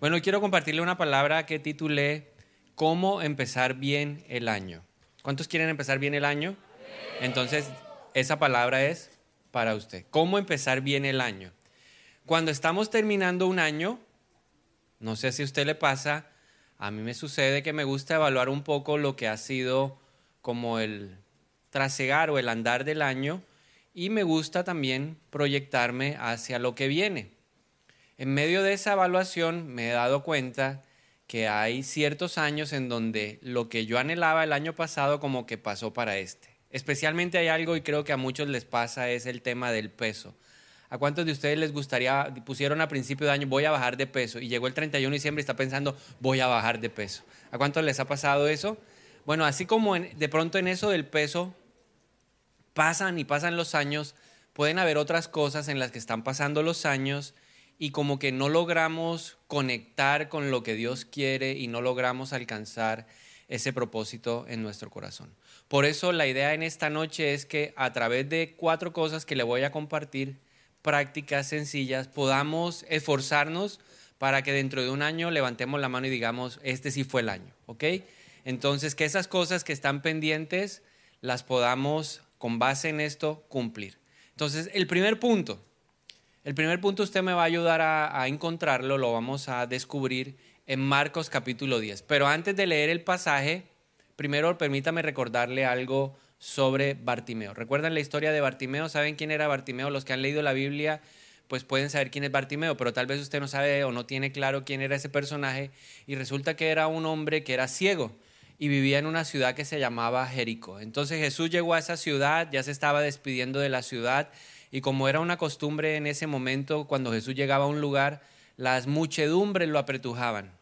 Bueno, quiero compartirle una palabra que titulé ¿Cómo empezar bien el año? ¿Cuántos quieren empezar bien el año? Entonces, esa palabra es para usted. ¿Cómo empezar bien el año? Cuando estamos terminando un año, no sé si a usted le pasa, a mí me sucede que me gusta evaluar un poco lo que ha sido como el trasegar o el andar del año y me gusta también proyectarme hacia lo que viene. En medio de esa evaluación me he dado cuenta que hay ciertos años en donde lo que yo anhelaba el año pasado como que pasó para este. Especialmente hay algo y creo que a muchos les pasa es el tema del peso. ¿A cuántos de ustedes les gustaría, pusieron a principio de año, voy a bajar de peso y llegó el 31 de diciembre y está pensando, voy a bajar de peso? ¿A cuántos les ha pasado eso? Bueno, así como de pronto en eso del peso pasan y pasan los años, pueden haber otras cosas en las que están pasando los años y como que no logramos conectar con lo que Dios quiere y no logramos alcanzar ese propósito en nuestro corazón. Por eso la idea en esta noche es que a través de cuatro cosas que le voy a compartir, prácticas sencillas, podamos esforzarnos para que dentro de un año levantemos la mano y digamos, este sí fue el año, ¿ok? Entonces, que esas cosas que están pendientes las podamos, con base en esto, cumplir. Entonces, el primer punto, el primer punto usted me va a ayudar a, encontrarlo, lo vamos a descubrir en Marcos capítulo 10. Pero antes de leer el pasaje, primero permítame recordarle algo sobre Bartimeo. ¿Recuerdan la historia de Bartimeo? ¿Saben quién era Bartimeo? Los que han leído la Biblia pues pueden saber quién es Bartimeo, pero tal vez usted no sabe o no tiene claro quién era ese personaje y resulta que era un hombre que era ciego y vivía en una ciudad que se llamaba Jericó. Entonces Jesús llegó a esa ciudad, ya se estaba despidiendo de la ciudad y como era una costumbre en ese momento, cuando Jesús llegaba a un lugar, las muchedumbres lo apretujaban.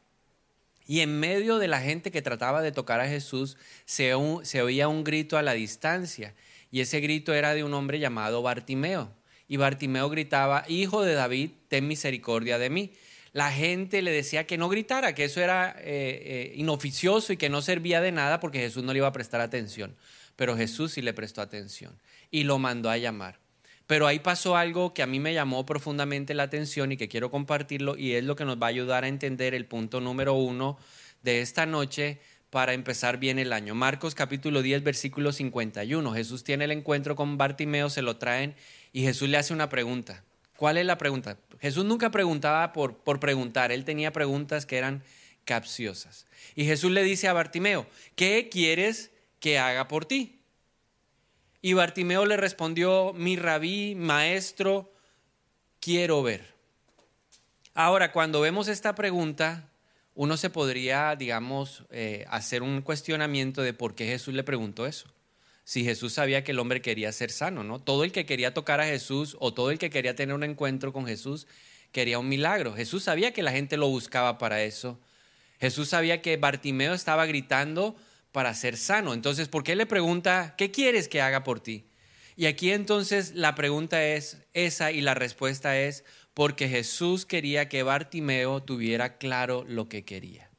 Y en medio de la gente que trataba de tocar a Jesús, se, oía un grito a la distancia. Y ese grito era de un hombre llamado Bartimeo. Y Bartimeo gritaba, Hijo de David, ten misericordia de mí. La gente le decía que no gritara, que eso era eh, eh, inoficioso y que no servía de nada porque Jesús no le iba a prestar atención. Pero Jesús sí le prestó atención y lo mandó a llamar. Pero ahí pasó algo que a mí me llamó profundamente la atención y que quiero compartirlo y es lo que nos va a ayudar a entender el punto número uno de esta noche para empezar bien el año. Marcos capítulo 10, versículo 51. Jesús tiene el encuentro con Bartimeo, se lo traen y Jesús le hace una pregunta. ¿Cuál es la pregunta? Jesús nunca preguntaba por, por preguntar, él tenía preguntas que eran capciosas. Y Jesús le dice a Bartimeo, ¿qué quieres que haga por ti? Y Bartimeo le respondió, mi rabí, maestro, quiero ver. Ahora, cuando vemos esta pregunta, uno se podría, digamos, eh, hacer un cuestionamiento de por qué Jesús le preguntó eso. Si Jesús sabía que el hombre quería ser sano, ¿no? Todo el que quería tocar a Jesús o todo el que quería tener un encuentro con Jesús quería un milagro. Jesús sabía que la gente lo buscaba para eso. Jesús sabía que Bartimeo estaba gritando para ser sano. Entonces, ¿por qué le pregunta, ¿qué quieres que haga por ti? Y aquí entonces la pregunta es esa y la respuesta es porque Jesús quería que Bartimeo tuviera claro lo que quería.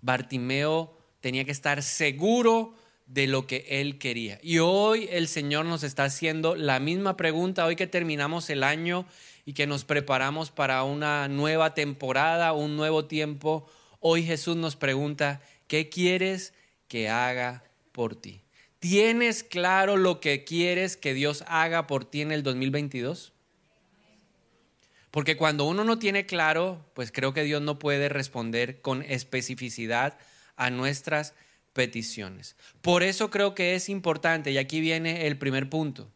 Bartimeo tenía que estar seguro de lo que él quería. Y hoy el Señor nos está haciendo la misma pregunta, hoy que terminamos el año y que nos preparamos para una nueva temporada, un nuevo tiempo, hoy Jesús nos pregunta, ¿qué quieres que haga por ti. ¿Tienes claro lo que quieres que Dios haga por ti en el 2022? Porque cuando uno no tiene claro, pues creo que Dios no puede responder con especificidad a nuestras peticiones. Por eso creo que es importante, y aquí viene el primer punto.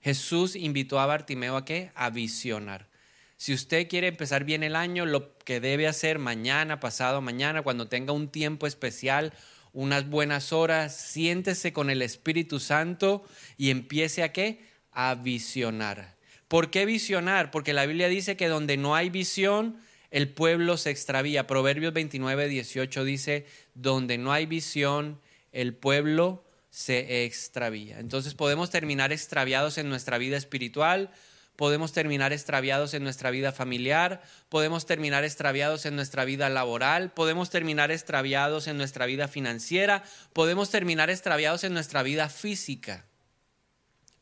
Jesús invitó a Bartimeo a qué? A visionar. Si usted quiere empezar bien el año, lo que debe hacer mañana, pasado mañana, cuando tenga un tiempo especial, unas buenas horas, siéntese con el Espíritu Santo y empiece a qué? A visionar. ¿Por qué visionar? Porque la Biblia dice que donde no hay visión, el pueblo se extravía. Proverbios 29, 18 dice, donde no hay visión, el pueblo se extravía. Entonces podemos terminar extraviados en nuestra vida espiritual, podemos terminar extraviados en nuestra vida familiar, podemos terminar extraviados en nuestra vida laboral, podemos terminar extraviados en nuestra vida financiera, podemos terminar extraviados en nuestra vida física.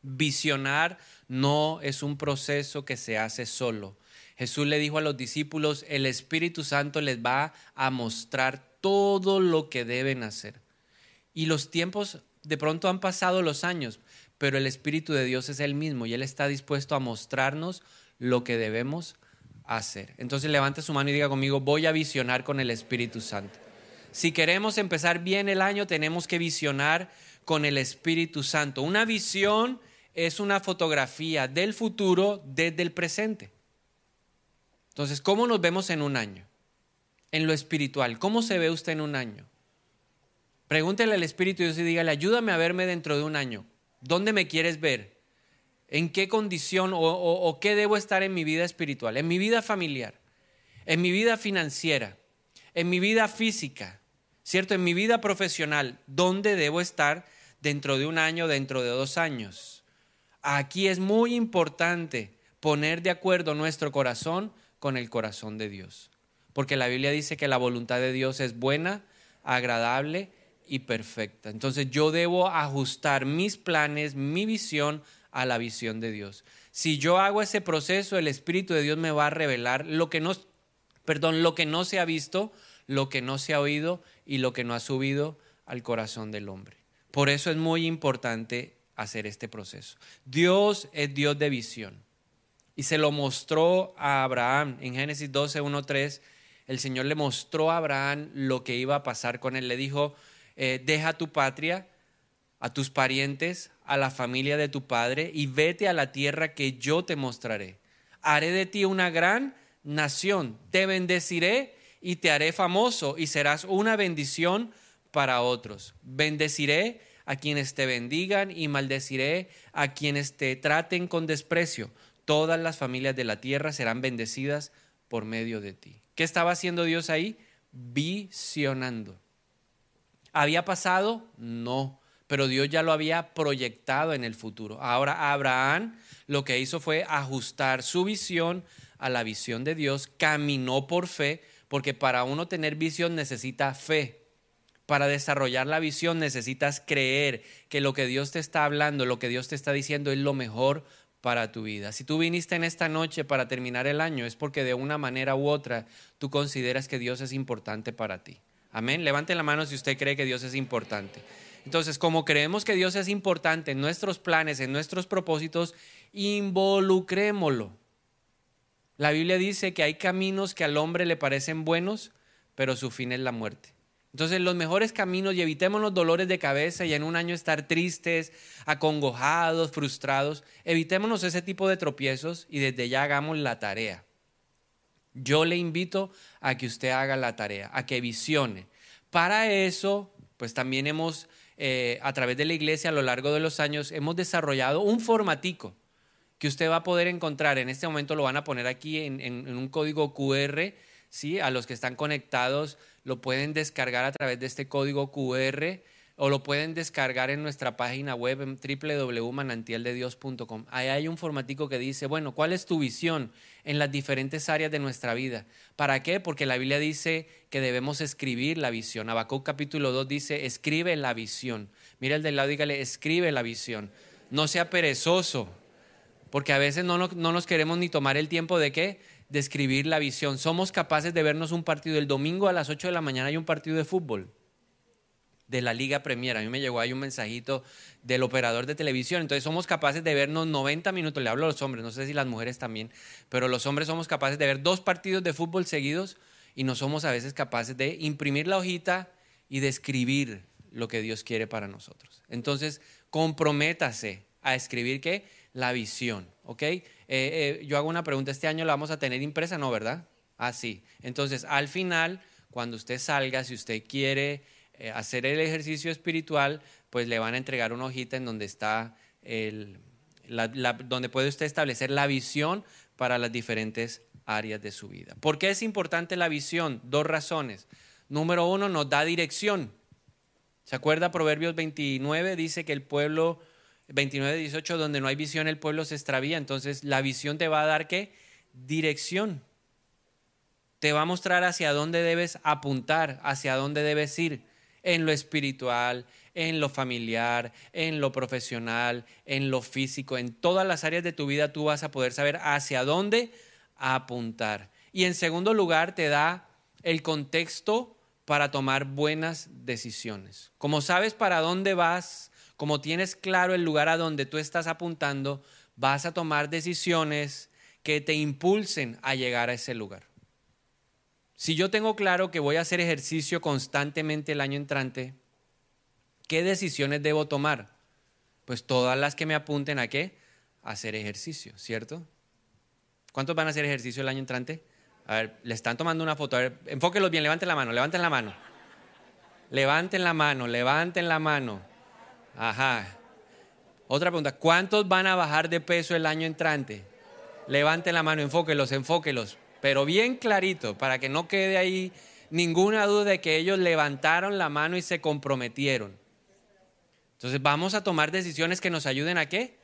Visionar no es un proceso que se hace solo, Jesús le dijo a los discípulos, el Espíritu Santo les va a mostrar todo lo que deben hacer. Y los tiempos, de pronto han pasado los años, pero el Espíritu de Dios es el mismo y Él está dispuesto a mostrarnos lo que debemos hacer. Entonces levante su mano y diga conmigo, voy a visionar con el Espíritu Santo. Si queremos empezar bien el año, tenemos que visionar con el Espíritu Santo. Una visión es una fotografía del futuro desde el presente. Entonces, ¿cómo nos vemos en un año? En lo espiritual, ¿cómo se ve usted en un año? Pregúntele al Espíritu Dios y dígale, ayúdame a verme dentro de un año. ¿Dónde me quieres ver? ¿En qué condición o, o qué debo estar en mi vida espiritual? En mi vida familiar, en mi vida financiera, en mi vida física, ¿cierto? En mi vida profesional. ¿Dónde debo estar dentro de un año, dentro de dos años? Aquí es muy importante poner de acuerdo nuestro corazón con el corazón de Dios. Porque la Biblia dice que la voluntad de Dios es buena, agradable y perfecta. Entonces yo debo ajustar mis planes, mi visión a la visión de Dios. Si yo hago ese proceso, el Espíritu de Dios me va a revelar lo que no, perdón, lo que no se ha visto, lo que no se ha oído y lo que no ha subido al corazón del hombre. Por eso es muy importante hacer este proceso. Dios es Dios de visión. Y se lo mostró a Abraham en Génesis 12, 1, 3. El Señor le mostró a Abraham lo que iba a pasar con él. Le dijo, eh, deja tu patria, a tus parientes, a la familia de tu padre y vete a la tierra que yo te mostraré. Haré de ti una gran nación, te bendeciré y te haré famoso y serás una bendición para otros. Bendeciré a quienes te bendigan y maldeciré a quienes te traten con desprecio. Todas las familias de la tierra serán bendecidas por medio de ti. ¿Qué estaba haciendo Dios ahí? Visionando. ¿Había pasado? No, pero Dios ya lo había proyectado en el futuro. Ahora Abraham lo que hizo fue ajustar su visión a la visión de Dios, caminó por fe, porque para uno tener visión necesita fe. Para desarrollar la visión necesitas creer que lo que Dios te está hablando, lo que Dios te está diciendo es lo mejor para tu vida. Si tú viniste en esta noche para terminar el año, es porque de una manera u otra tú consideras que Dios es importante para ti. Amén. Levante la mano si usted cree que Dios es importante. Entonces, como creemos que Dios es importante en nuestros planes, en nuestros propósitos, involucrémoslo. La Biblia dice que hay caminos que al hombre le parecen buenos, pero su fin es la muerte. Entonces, los mejores caminos y evitemos los dolores de cabeza y en un año estar tristes, acongojados, frustrados. Evitémonos ese tipo de tropiezos y desde ya hagamos la tarea. Yo le invito a que usted haga la tarea, a que visione. Para eso, pues también hemos, eh, a través de la iglesia a lo largo de los años, hemos desarrollado un formatico que usted va a poder encontrar. En este momento lo van a poner aquí en, un código QR. ¿sí? A los que están conectados lo pueden descargar a través de este código QR o lo pueden descargar en nuestra página web en www.manantialdedios.com. Ahí hay un formatico que dice, bueno, ¿cuál es tu visión en las diferentes áreas de nuestra vida? ¿Para qué? Porque la Biblia dice que debemos escribir la visión. Habacuc capítulo 2 dice, escribe la visión. Mira el del lado, dígale, escribe la visión. No sea perezoso, porque a veces no, no, no nos queremos ni tomar el tiempo de qué? De escribir la visión. Somos capaces de vernos un partido el domingo a las 8 de la mañana hay un partido de fútbol de la Liga Premier. A mí me llegó ahí un mensajito del operador de televisión. Entonces somos capaces de vernos 90 minutos. Le hablo a los hombres, no sé si las mujeres también, pero los hombres somos capaces de ver dos partidos de fútbol seguidos y no somos a veces capaces de imprimir la hojita y de escribir lo que Dios quiere para nosotros. Entonces, comprométase a escribir qué? La visión, ¿ok? Eh, eh, yo hago una pregunta, ¿este año la vamos a tener impresa? No, ¿verdad? Ah, sí. Entonces, al final, cuando usted salga, si usted quiere eh, hacer el ejercicio espiritual, pues le van a entregar una hojita en donde está el, donde puede usted establecer la visión para las diferentes áreas de su vida. ¿Por qué es importante la visión? Dos razones. Número uno, nos da dirección. ¿Se acuerda? Proverbios 29 dice que el pueblo, 29, 18, donde no hay visión, el pueblo se extravía. Entonces, la visión te va a dar qué? Dirección. Te va a mostrar hacia dónde debes apuntar, hacia dónde debes ir en lo espiritual, en lo familiar, en lo profesional, en lo físico, en todas las áreas de tu vida tú vas a poder saber hacia dónde apuntar. Y en segundo lugar, te da el contexto para tomar buenas decisiones. Como sabes para dónde vas, como tienes claro el lugar a donde tú estás apuntando, vas a tomar decisiones que te impulsen a llegar a ese lugar. Si yo tengo claro que voy a hacer ejercicio constantemente el año entrante, ¿qué decisiones debo tomar? Pues todas las que me apunten a qué? Hacer ejercicio, ¿cierto? ¿Cuántos van a hacer ejercicio el año entrante? A ver, le están tomando una foto. A ver, enfóquenlos bien, levanten la mano, levanten la mano. Levanten la mano, levanten la mano. Ajá. Otra pregunta, ¿cuántos van a bajar de peso el año entrante? Levanten la mano, enfóquenlos, enfóquenlos. Pero bien clarito, para que no quede ahí ninguna duda de que ellos levantaron la mano y se comprometieron. Entonces vamos a tomar decisiones que nos ayuden a qué?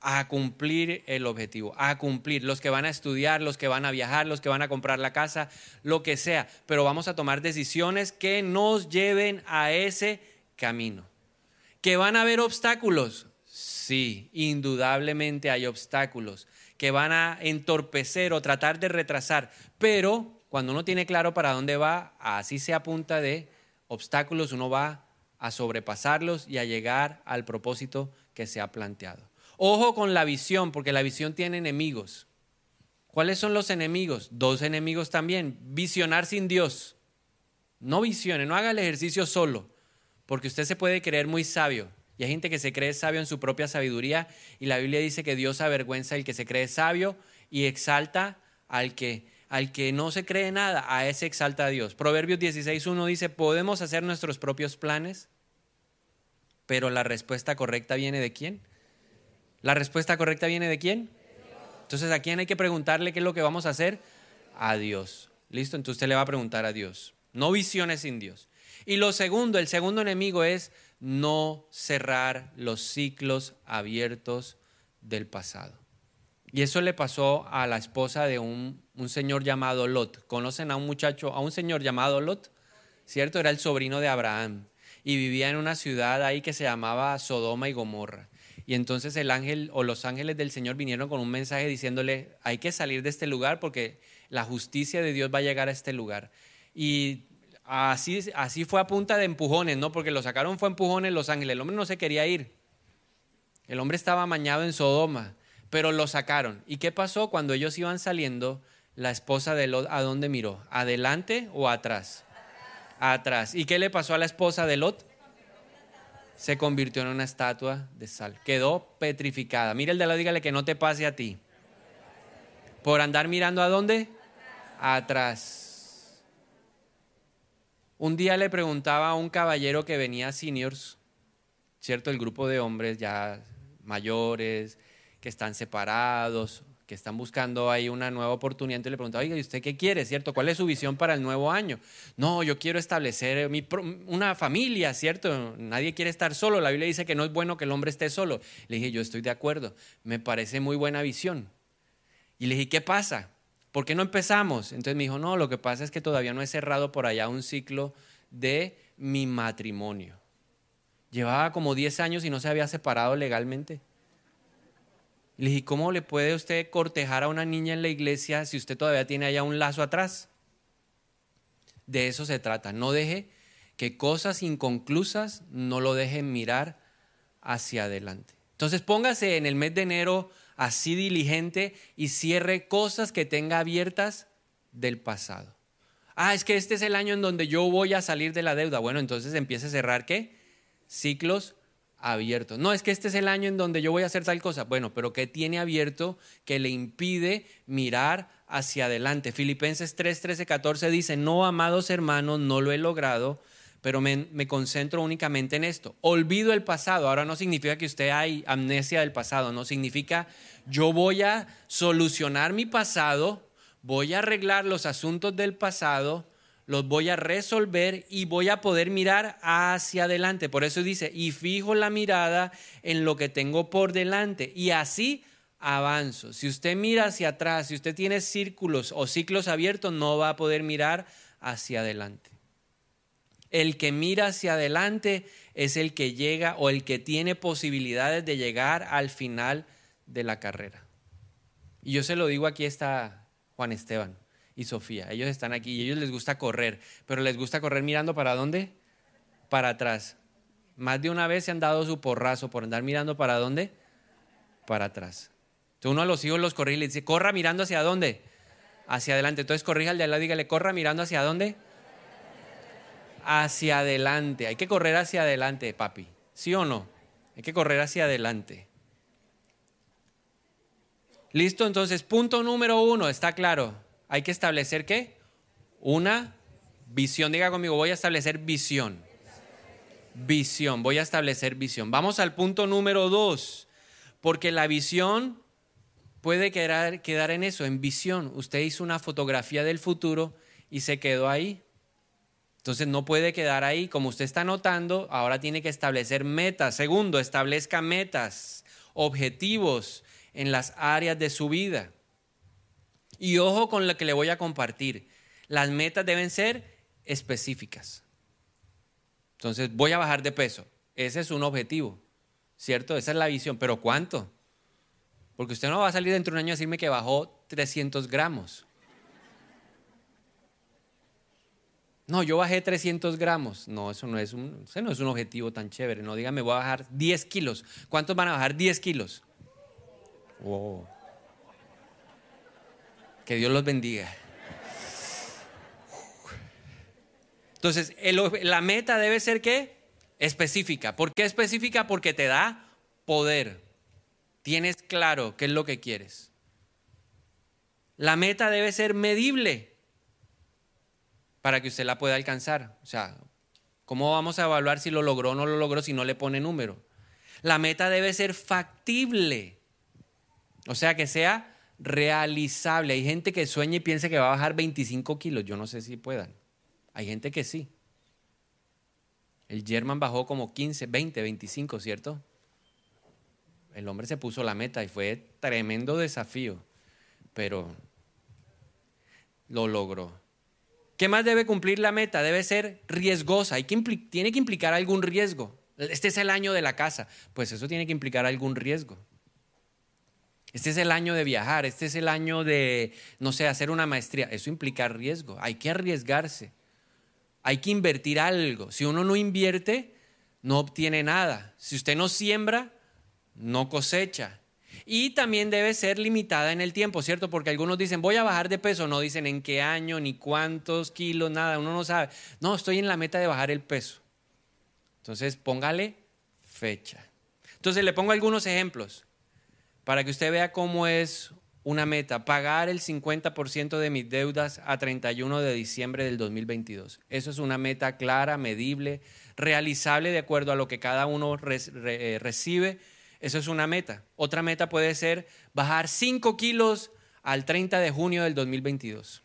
a cumplir el objetivo, a cumplir los que van a estudiar, los que van a viajar, los que van a comprar la casa, lo que sea, pero vamos a tomar decisiones que nos lleven a ese camino. ¿Que van a haber obstáculos? Sí, indudablemente hay obstáculos que van a entorpecer o tratar de retrasar, pero cuando uno tiene claro para dónde va, así se apunta de obstáculos, uno va a sobrepasarlos y a llegar al propósito que se ha planteado. Ojo con la visión, porque la visión tiene enemigos. ¿Cuáles son los enemigos? Dos enemigos también. Visionar sin Dios. No visione, no haga el ejercicio solo, porque usted se puede creer muy sabio. Y hay gente que se cree sabio en su propia sabiduría y la Biblia dice que Dios avergüenza al que se cree sabio y exalta al que al que no se cree nada, a ese exalta a Dios. Proverbios 16.1 dice, podemos hacer nuestros propios planes, pero la respuesta correcta viene de quién? ¿La respuesta correcta viene de quién? Entonces, ¿a quién hay que preguntarle qué es lo que vamos a hacer? A Dios. ¿Listo? Entonces usted le va a preguntar a Dios. No visiones sin Dios. Y lo segundo, el segundo enemigo es no cerrar los ciclos abiertos del pasado. Y eso le pasó a la esposa de un, un, señor llamado Lot. ¿Conocen a un muchacho, a un señor llamado Lot? ¿Cierto? Era el sobrino de Abraham. Y vivía en una ciudad ahí que se llamaba Sodoma y Gomorra. Y entonces el ángel o los ángeles del Señor vinieron con un mensaje diciéndole, hay que salir de este lugar porque la justicia de Dios va a llegar a este lugar. Y así, así fue a punta de empujones, ¿no? Porque lo sacaron fue empujones los ángeles. El hombre no se quería ir. El hombre estaba mañado en Sodoma, pero lo sacaron. ¿Y qué pasó cuando ellos iban saliendo? La esposa de Lot, ¿a dónde miró? ¿Adelante o atrás? Atrás. ¿Y qué le pasó a la esposa de Lot? se convirtió en una estatua de sal. Quedó petrificada. Mira el de la dígale que no te pase a ti. Por andar mirando a dónde? Atrás. Un día le preguntaba a un caballero que venía a seniors, ¿cierto? El grupo de hombres ya mayores, que están separados, que están buscando ahí una nueva oportunidad, entonces le preguntaba, oiga, ¿y usted qué quiere, cierto? ¿Cuál es su visión para el nuevo año? No, yo quiero establecer una familia, ¿cierto? Nadie quiere estar solo. La Biblia dice que no es bueno que el hombre esté solo. Le dije, yo estoy de acuerdo, me parece muy buena visión. Y le dije, ¿qué pasa? ¿Por qué no empezamos? Entonces me dijo, no, lo que pasa es que todavía no he cerrado por allá un ciclo de mi matrimonio. Llevaba como 10 años y no se había separado legalmente. Le dije, ¿cómo le puede usted cortejar a una niña en la iglesia si usted todavía tiene allá un lazo atrás? De eso se trata. No deje que cosas inconclusas no lo dejen mirar hacia adelante. Entonces póngase en el mes de enero así diligente y cierre cosas que tenga abiertas del pasado. Ah, es que este es el año en donde yo voy a salir de la deuda. Bueno, entonces empiece a cerrar qué? Ciclos abierto. No, es que este es el año en donde yo voy a hacer tal cosa. Bueno, pero ¿qué tiene abierto que le impide mirar hacia adelante? Filipenses 3, 13, 14 dice, no, amados hermanos, no lo he logrado, pero me, concentro únicamente en esto. Olvido el pasado. Ahora no significa que usted hay amnesia del pasado, no significa yo voy a solucionar mi pasado, voy a arreglar los asuntos del pasado los voy a resolver y voy a poder mirar hacia adelante. Por eso dice, y fijo la mirada en lo que tengo por delante. Y así avanzo. Si usted mira hacia atrás, si usted tiene círculos o ciclos abiertos, no va a poder mirar hacia adelante. El que mira hacia adelante es el que llega o el que tiene posibilidades de llegar al final de la carrera. Y yo se lo digo aquí esta, Juan Esteban y Sofía. Ellos están aquí y a ellos les gusta correr, pero les gusta correr mirando para dónde? Para atrás. Más de una vez se han dado su porrazo por andar mirando para dónde? Para atrás. Entonces uno a los hijos los corrige y le dice, corra mirando hacia dónde? Hacia adelante. Entonces corrija al de al lado y dígale, corra mirando hacia dónde? Hacia adelante. Hay que correr hacia adelante, papi. ¿Sí o no? Hay que correr hacia adelante. Listo, entonces punto número uno, está claro. Hay que establecer qué? Una visión. Diga conmigo, voy a establecer visión. Visión, voy a establecer visión. Vamos al punto número dos, porque la visión puede quedar, quedar en eso, en visión. Usted hizo una fotografía del futuro y se quedó ahí. Entonces no puede quedar ahí. Como usted está notando, ahora tiene que establecer metas. Segundo, establezca metas, objetivos en las áreas de su vida. Y ojo con lo que le voy a compartir. Las metas deben ser específicas. Entonces, voy a bajar de peso. Ese es un objetivo, ¿cierto? Esa es la visión. Pero ¿cuánto? Porque usted no va a salir dentro de un año a decirme que bajó 300 gramos. No, yo bajé 300 gramos. No, eso no es un, no es un objetivo tan chévere. No, dígame, voy a bajar 10 kilos. ¿Cuántos van a bajar 10 kilos? Que Dios los bendiga. Entonces, la meta debe ser qué? Específica. ¿Por qué específica? Porque te da poder. Tienes claro qué es lo que quieres. La meta debe ser medible para que usted la pueda alcanzar. O sea, ¿cómo vamos a evaluar si lo logró o no lo logró si no le pone número? La meta debe ser factible o sea, que sea realizable. Hay gente que sueña y piensa que va a bajar 25 kilos. Yo no sé si puedan. Hay gente que sí. El German bajó como 15, 20, 25, ¿cierto? El hombre se puso la meta y fue tremendo desafío, pero lo logró. ¿Qué más debe cumplir la meta? Debe ser riesgosa. Tiene que implicar algún riesgo. Este es el año de la casa. Pues eso tiene que implicar algún riesgo. Este es el año de viajar, este es el año de, no sé, hacer una maestría. Eso implica riesgo, hay que arriesgarse, hay que invertir algo. Si uno no invierte, no obtiene nada. Si usted no siembra, no cosecha. Y también debe ser limitada en el tiempo, ¿cierto? Porque algunos dicen, voy a bajar de peso, no dicen en qué año, ni cuántos kilos, nada, uno no sabe. No, estoy en la meta de bajar el peso. Entonces, póngale fecha. Entonces, le pongo algunos ejemplos para que usted vea cómo es una meta, pagar el 50% de mis deudas a 31 de diciembre del 2022. Eso es una meta clara, medible, realizable de acuerdo a lo que cada uno eh, recibe. Eso es una meta. Otra meta puede ser bajar 5 kilos al 30 de junio del 2022.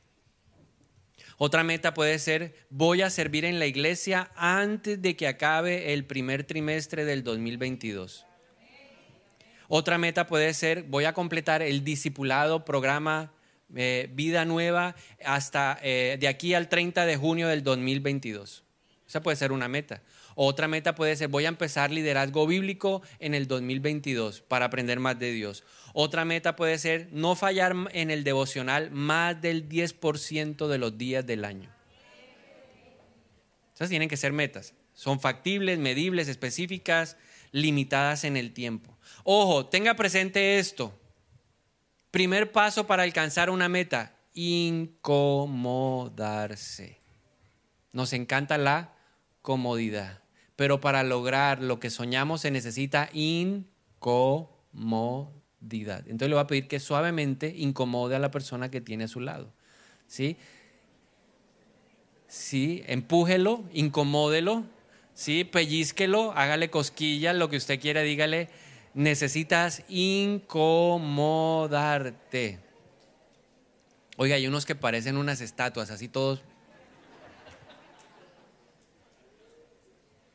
Otra meta puede ser, voy a servir en la iglesia antes de que acabe el primer trimestre del 2022. Otra meta puede ser, voy a completar el discipulado programa eh, Vida Nueva hasta eh, de aquí al 30 de junio del 2022. Esa puede ser una meta. Otra meta puede ser, voy a empezar liderazgo bíblico en el 2022 para aprender más de Dios. Otra meta puede ser no fallar en el devocional más del 10% de los días del año. Esas tienen que ser metas. Son factibles, medibles, específicas, limitadas en el tiempo. Ojo, tenga presente esto. Primer paso para alcanzar una meta, incomodarse. Nos encanta la comodidad, pero para lograr lo que soñamos se necesita incomodidad. Entonces le voy a pedir que suavemente incomode a la persona que tiene a su lado. ¿Sí? Sí, empújelo, incomódelo, ¿sí? Pellizquelo, hágale cosquillas, lo que usted quiera, dígale, necesitas incomodarte. Oiga, hay unos que parecen unas estatuas, así todos.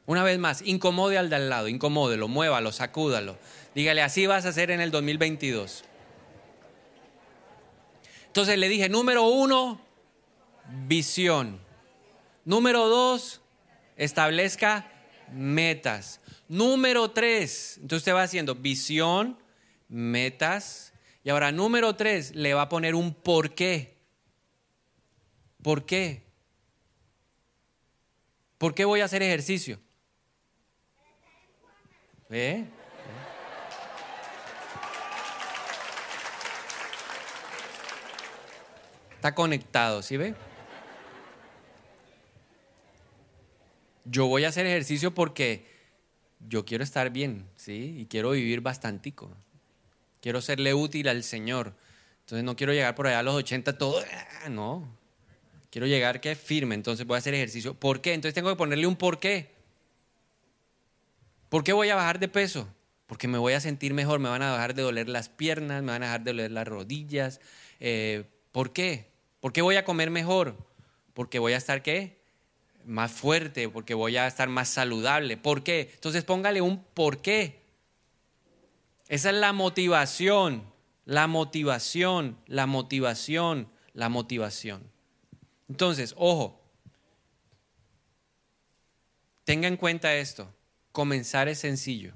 Una vez más, incomode al de al lado, incomódelo, muévalo, sacúdalo. Dígale, así vas a hacer en el 2022. Entonces le dije, número uno, visión. Número dos, establezca metas. Número tres, entonces usted va haciendo visión, metas, y ahora, número tres, le va a poner un por qué. ¿Por qué? ¿Por qué voy a hacer ejercicio? ¿Eh? Está conectado, ¿sí ve? Yo voy a hacer ejercicio porque yo quiero estar bien, ¿sí? Y quiero vivir bastantico. Quiero serle útil al Señor. Entonces no quiero llegar por allá a los 80 todo, ah, no. Quiero llegar que firme, entonces voy a hacer ejercicio. ¿Por qué? Entonces tengo que ponerle un por qué. ¿Por qué voy a bajar de peso? Porque me voy a sentir mejor, me van a dejar de doler las piernas, me van a dejar de doler las rodillas. Eh, ¿Por qué? ¿Por qué voy a comer mejor? Porque voy a estar qué? Más fuerte, porque voy a estar más saludable. ¿Por qué? Entonces póngale un por qué. Esa es la motivación, la motivación, la motivación, la motivación. Entonces, ojo, tenga en cuenta esto, comenzar es sencillo.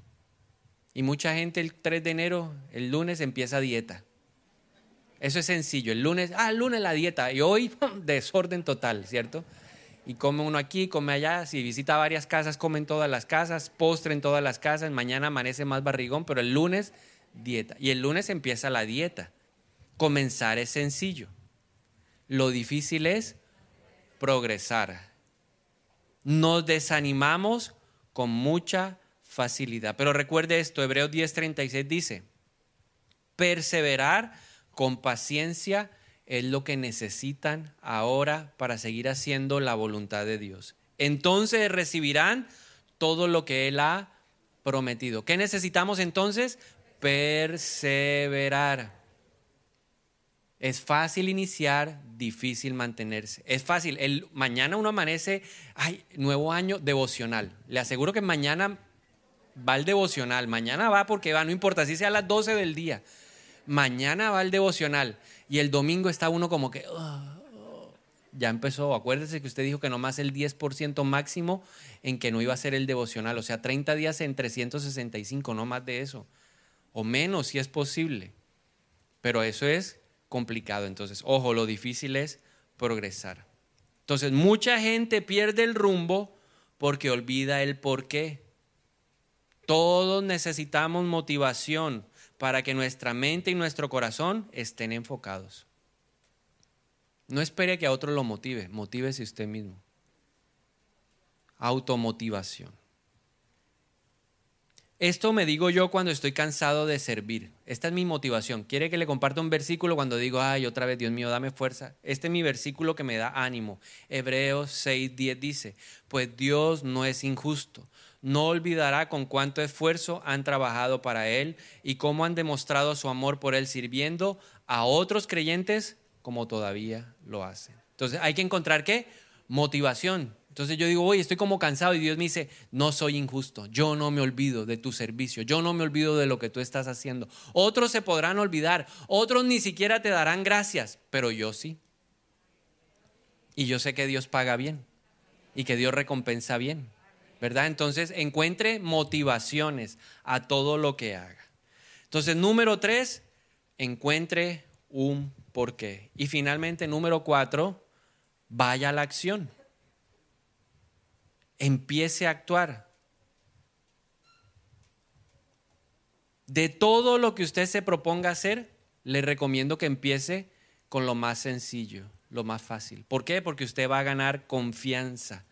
Y mucha gente el 3 de enero, el lunes, empieza dieta. Eso es sencillo. El lunes, ah, el lunes la dieta. Y hoy, desorden total, ¿cierto? Y come uno aquí, come allá. Si visita varias casas, come en todas las casas, postre en todas las casas. Mañana amanece más barrigón, pero el lunes, dieta. Y el lunes empieza la dieta. Comenzar es sencillo. Lo difícil es progresar. Nos desanimamos con mucha facilidad. Pero recuerde esto, Hebreos 10:36 dice, perseverar con paciencia es lo que necesitan ahora para seguir haciendo la voluntad de Dios. Entonces recibirán todo lo que Él ha prometido. ¿Qué necesitamos entonces? Perseverar. Es fácil iniciar, difícil mantenerse. Es fácil. El, mañana uno amanece, ay, nuevo año devocional. Le aseguro que mañana va el devocional. Mañana va porque va, no importa si sea a las 12 del día. Mañana va el devocional. Y el domingo está uno como que, ya empezó. Acuérdese que usted dijo que nomás el 10% máximo en que no iba a ser el devocional. O sea, 30 días en 365, no más de eso. O menos si es posible. Pero eso es complicado. Entonces, ojo, lo difícil es progresar. Entonces, mucha gente pierde el rumbo porque olvida el por qué. Todos necesitamos motivación para que nuestra mente y nuestro corazón estén enfocados. No espere que a otro lo motive, motívese usted mismo. Automotivación. Esto me digo yo cuando estoy cansado de servir. Esta es mi motivación. ¿Quiere que le comparta un versículo cuando digo, ay, otra vez, Dios mío, dame fuerza? Este es mi versículo que me da ánimo. Hebreos 6, 10 dice, pues Dios no es injusto. No olvidará con cuánto esfuerzo han trabajado para Él y cómo han demostrado su amor por Él sirviendo a otros creyentes como todavía lo hacen. Entonces hay que encontrar qué? Motivación. Entonces yo digo, oye, estoy como cansado y Dios me dice, no soy injusto, yo no me olvido de tu servicio, yo no me olvido de lo que tú estás haciendo. Otros se podrán olvidar, otros ni siquiera te darán gracias, pero yo sí. Y yo sé que Dios paga bien y que Dios recompensa bien, ¿verdad? Entonces encuentre motivaciones a todo lo que haga. Entonces, número tres, encuentre un porqué. Y finalmente, número cuatro, vaya a la acción empiece a actuar. De todo lo que usted se proponga hacer, le recomiendo que empiece con lo más sencillo, lo más fácil. ¿Por qué? Porque usted va a ganar confianza.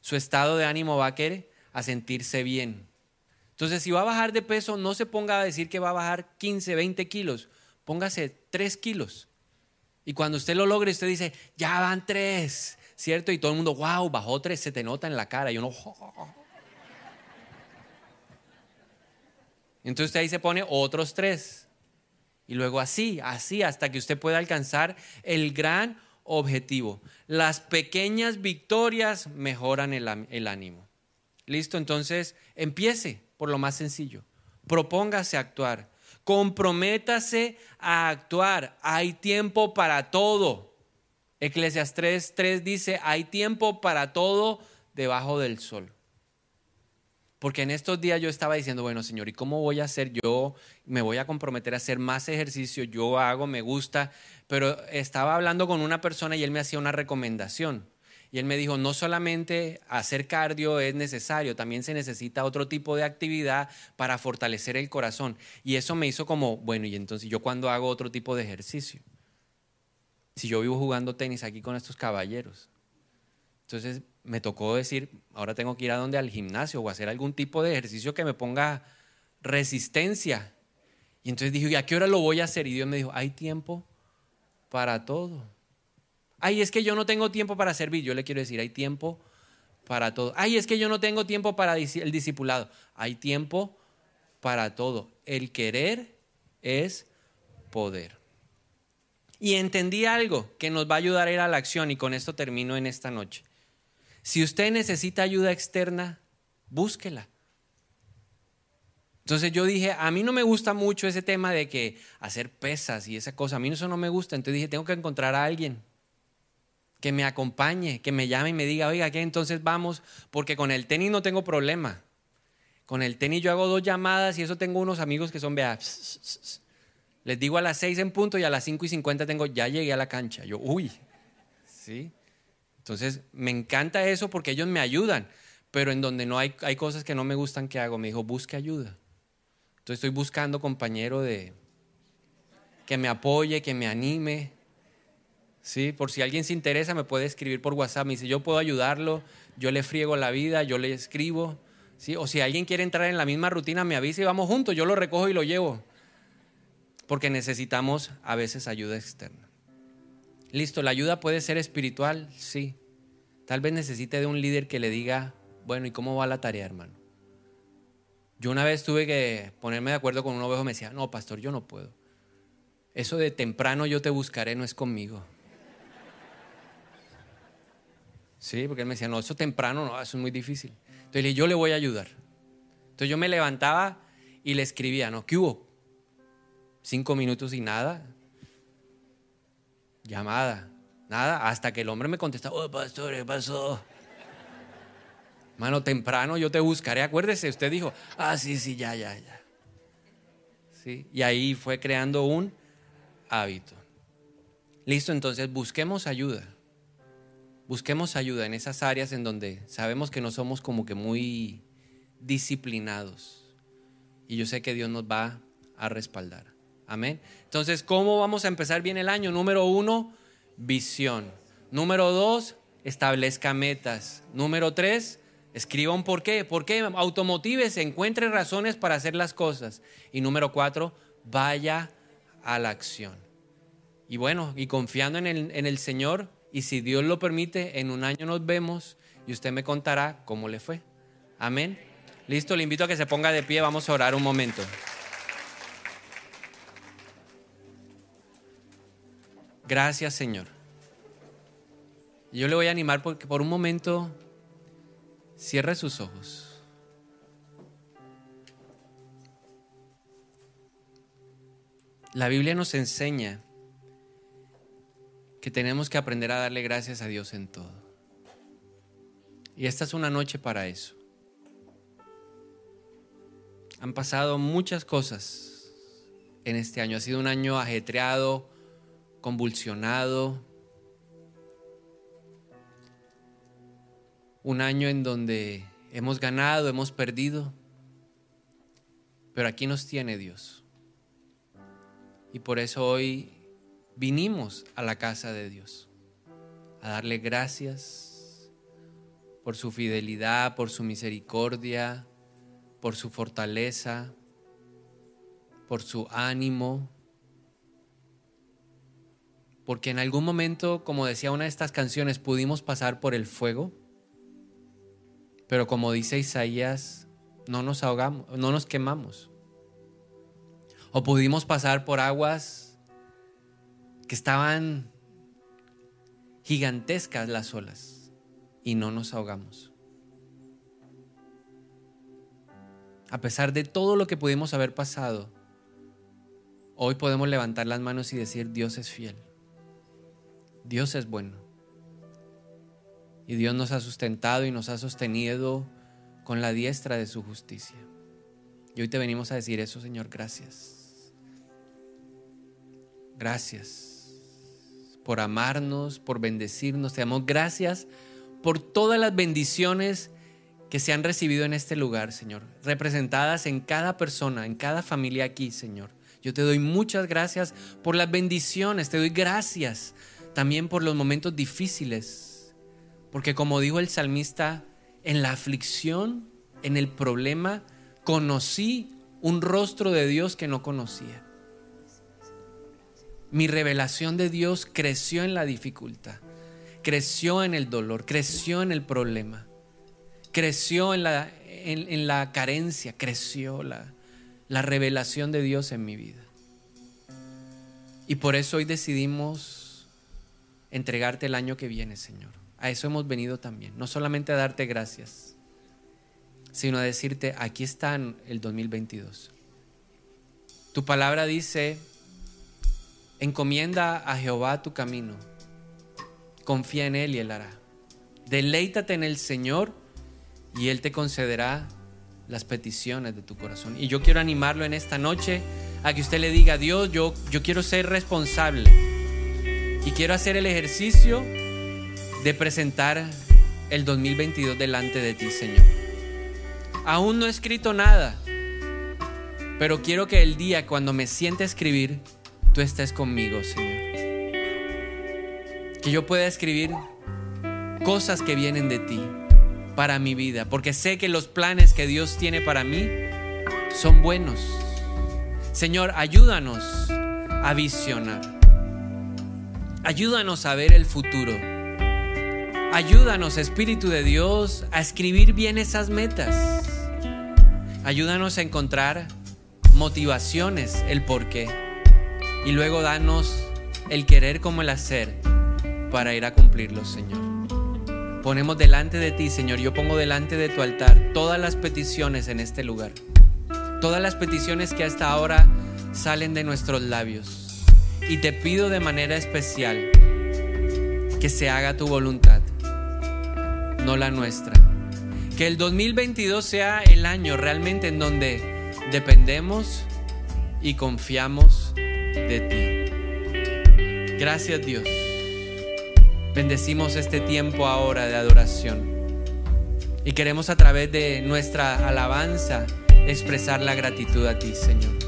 Su estado de ánimo va a querer a sentirse bien. Entonces, si va a bajar de peso, no se ponga a decir que va a bajar 15, 20 kilos. Póngase 3 kilos. Y cuando usted lo logre, usted dice, ya van 3. ¿Cierto? Y todo el mundo, wow, bajó tres, se te nota en la cara. Y uno, entonces usted ahí se pone otros tres. Y luego así, así, hasta que usted pueda alcanzar el gran objetivo. Las pequeñas victorias mejoran el, el ánimo. ¿Listo? Entonces, empiece por lo más sencillo. Propóngase a actuar. Comprométase a actuar. Hay tiempo para todo. Eclesiastes 3, dice, hay tiempo para todo debajo del sol. Porque en estos días yo estaba diciendo, bueno, Señor, ¿y cómo voy a hacer? Yo me voy a comprometer a hacer más ejercicio, yo hago, me gusta, pero estaba hablando con una persona y él me hacía una recomendación. Y él me dijo, no solamente hacer cardio es necesario, también se necesita otro tipo de actividad para fortalecer el corazón. Y eso me hizo como, bueno, y entonces yo cuando hago otro tipo de ejercicio, si yo vivo jugando tenis aquí con estos caballeros, entonces me tocó decir, ahora tengo que ir a donde al gimnasio o hacer algún tipo de ejercicio que me ponga resistencia. Y entonces dije, ¿y a qué hora lo voy a hacer? Y Dios me dijo, hay tiempo para todo. Ay, es que yo no tengo tiempo para servir. Yo le quiero decir, hay tiempo para todo. Ay, es que yo no tengo tiempo para el discipulado. Hay tiempo para todo. El querer es poder. Y entendí algo que nos va a ayudar a ir a la acción y con esto termino en esta noche. Si usted necesita ayuda externa, búsquela. Entonces yo dije, a mí no me gusta mucho ese tema de que hacer pesas y esa cosa, a mí eso no me gusta. Entonces dije, tengo que encontrar a alguien que me acompañe, que me llame y me diga, oiga, ¿qué entonces vamos? Porque con el tenis no tengo problema. Con el tenis yo hago dos llamadas y eso tengo unos amigos que son, vea, les digo a las seis en punto y a las cinco y cincuenta tengo, ya llegué a la cancha. Yo, uy, ¿sí? Entonces, me encanta eso porque ellos me ayudan, pero en donde no hay, hay cosas que no me gustan que hago, me dijo, busque ayuda. Entonces estoy buscando compañero de que me apoye, que me anime, ¿sí? Por si alguien se interesa, me puede escribir por WhatsApp. Me dice, yo puedo ayudarlo, yo le friego la vida, yo le escribo. ¿sí? O si alguien quiere entrar en la misma rutina, me avisa y vamos juntos, yo lo recojo y lo llevo. Porque necesitamos a veces ayuda externa. Listo, la ayuda puede ser espiritual, sí. Tal vez necesite de un líder que le diga, bueno, ¿y cómo va la tarea, hermano? Yo una vez tuve que ponerme de acuerdo con un ovejo, me decía, no, pastor, yo no puedo. Eso de temprano yo te buscaré no es conmigo. Sí, porque él me decía, no, eso temprano, no, eso es muy difícil. Entonces yo le voy a ayudar. Entonces yo me levantaba y le escribía, ¿no? ¿Qué hubo? Cinco minutos y nada. Llamada, nada, hasta que el hombre me contestaba, oh, pastor, ¿qué pasó? Mano, temprano yo te buscaré, acuérdese, usted dijo, ah, sí, sí, ya, ya, ya. ¿Sí? Y ahí fue creando un hábito. Listo, entonces busquemos ayuda busquemos ayuda en esas áreas en donde sabemos que no somos como que muy disciplinados. Y yo sé que Dios nos va a respaldar. Amén. Entonces, ¿cómo vamos a empezar bien el año? Número uno, visión. Número dos, establezca metas. Número tres, escriba un por qué. ¿Por qué? Automotívese, encuentre razones para hacer las cosas. Y número cuatro, vaya a la acción. Y bueno, y confiando en el, en el Señor, y si Dios lo permite, en un año nos vemos y usted me contará cómo le fue. Amén. Listo, le invito a que se ponga de pie, vamos a orar un momento. Gracias, Señor. Yo le voy a animar porque por un momento cierre sus ojos. La Biblia nos enseña que tenemos que aprender a darle gracias a Dios en todo. Y esta es una noche para eso. Han pasado muchas cosas en este año. Ha sido un año ajetreado, convulsionado. Un año en donde hemos ganado, hemos perdido. Pero aquí nos tiene Dios. Y por eso hoy vinimos a la casa de Dios, a darle gracias por su fidelidad, por su misericordia, por su fortaleza, por su ánimo, porque en algún momento, como decía una de estas canciones, pudimos pasar por el fuego, pero como dice Isaías, no nos ahogamos, no nos quemamos. O pudimos pasar por aguas que estaban gigantescas las olas y no nos ahogamos. A pesar de todo lo que pudimos haber pasado, hoy podemos levantar las manos y decir, Dios es fiel, Dios es bueno. Y Dios nos ha sustentado y nos ha sostenido con la diestra de su justicia. Y hoy te venimos a decir eso, Señor, gracias. Gracias por amarnos, por bendecirnos. Te damos gracias por todas las bendiciones que se han recibido en este lugar, Señor, representadas en cada persona, en cada familia aquí, Señor. Yo te doy muchas gracias por las bendiciones, te doy gracias también por los momentos difíciles, porque como dijo el salmista, en la aflicción, en el problema, conocí un rostro de Dios que no conocía. Mi revelación de Dios creció en la dificultad, creció en el dolor, creció en el problema, creció en la, en, la carencia, creció la, la revelación de Dios en mi vida. Y por eso hoy decidimos entregarte el año que viene, Señor. A eso hemos venido también. No solamente a darte gracias, sino a decirte, aquí está el 2022. Tu palabra dice, encomienda a Jehová tu camino, confía en Él y Él hará. Deleítate en el Señor y Él te concederá las peticiones de tu corazón. Y yo quiero animarlo en esta noche a que usted le diga, Dios, yo, yo quiero ser responsable y quiero hacer el ejercicio de presentar el 2022 delante de ti, Señor. Aún no he escrito nada, pero quiero que el día cuando me siente a escribir, tú estés conmigo, Señor. Que yo pueda escribir cosas que vienen de ti para mi vida, porque sé que los planes que Dios tiene para mí son buenos. Señor, ayúdanos a visionar. Ayúdanos a ver el futuro. Ayúdanos, Espíritu de Dios, a escribir bien esas metas. Ayúdanos a encontrar motivaciones, el porqué. Y luego danos el querer como el hacer para ir a cumplirlos, Señor. Ponemos delante de ti, Señor, yo pongo delante de tu altar todas las peticiones en este lugar. Todas las peticiones que hasta ahora salen de nuestros labios. Y te pido de manera especial que se haga tu voluntad, no la nuestra. Que el 2022 sea el año realmente en donde dependemos y confiamos de ti. Gracias Dios. Bendecimos este tiempo ahora de adoración. Y queremos a través de nuestra alabanza expresar la gratitud a ti, Señor.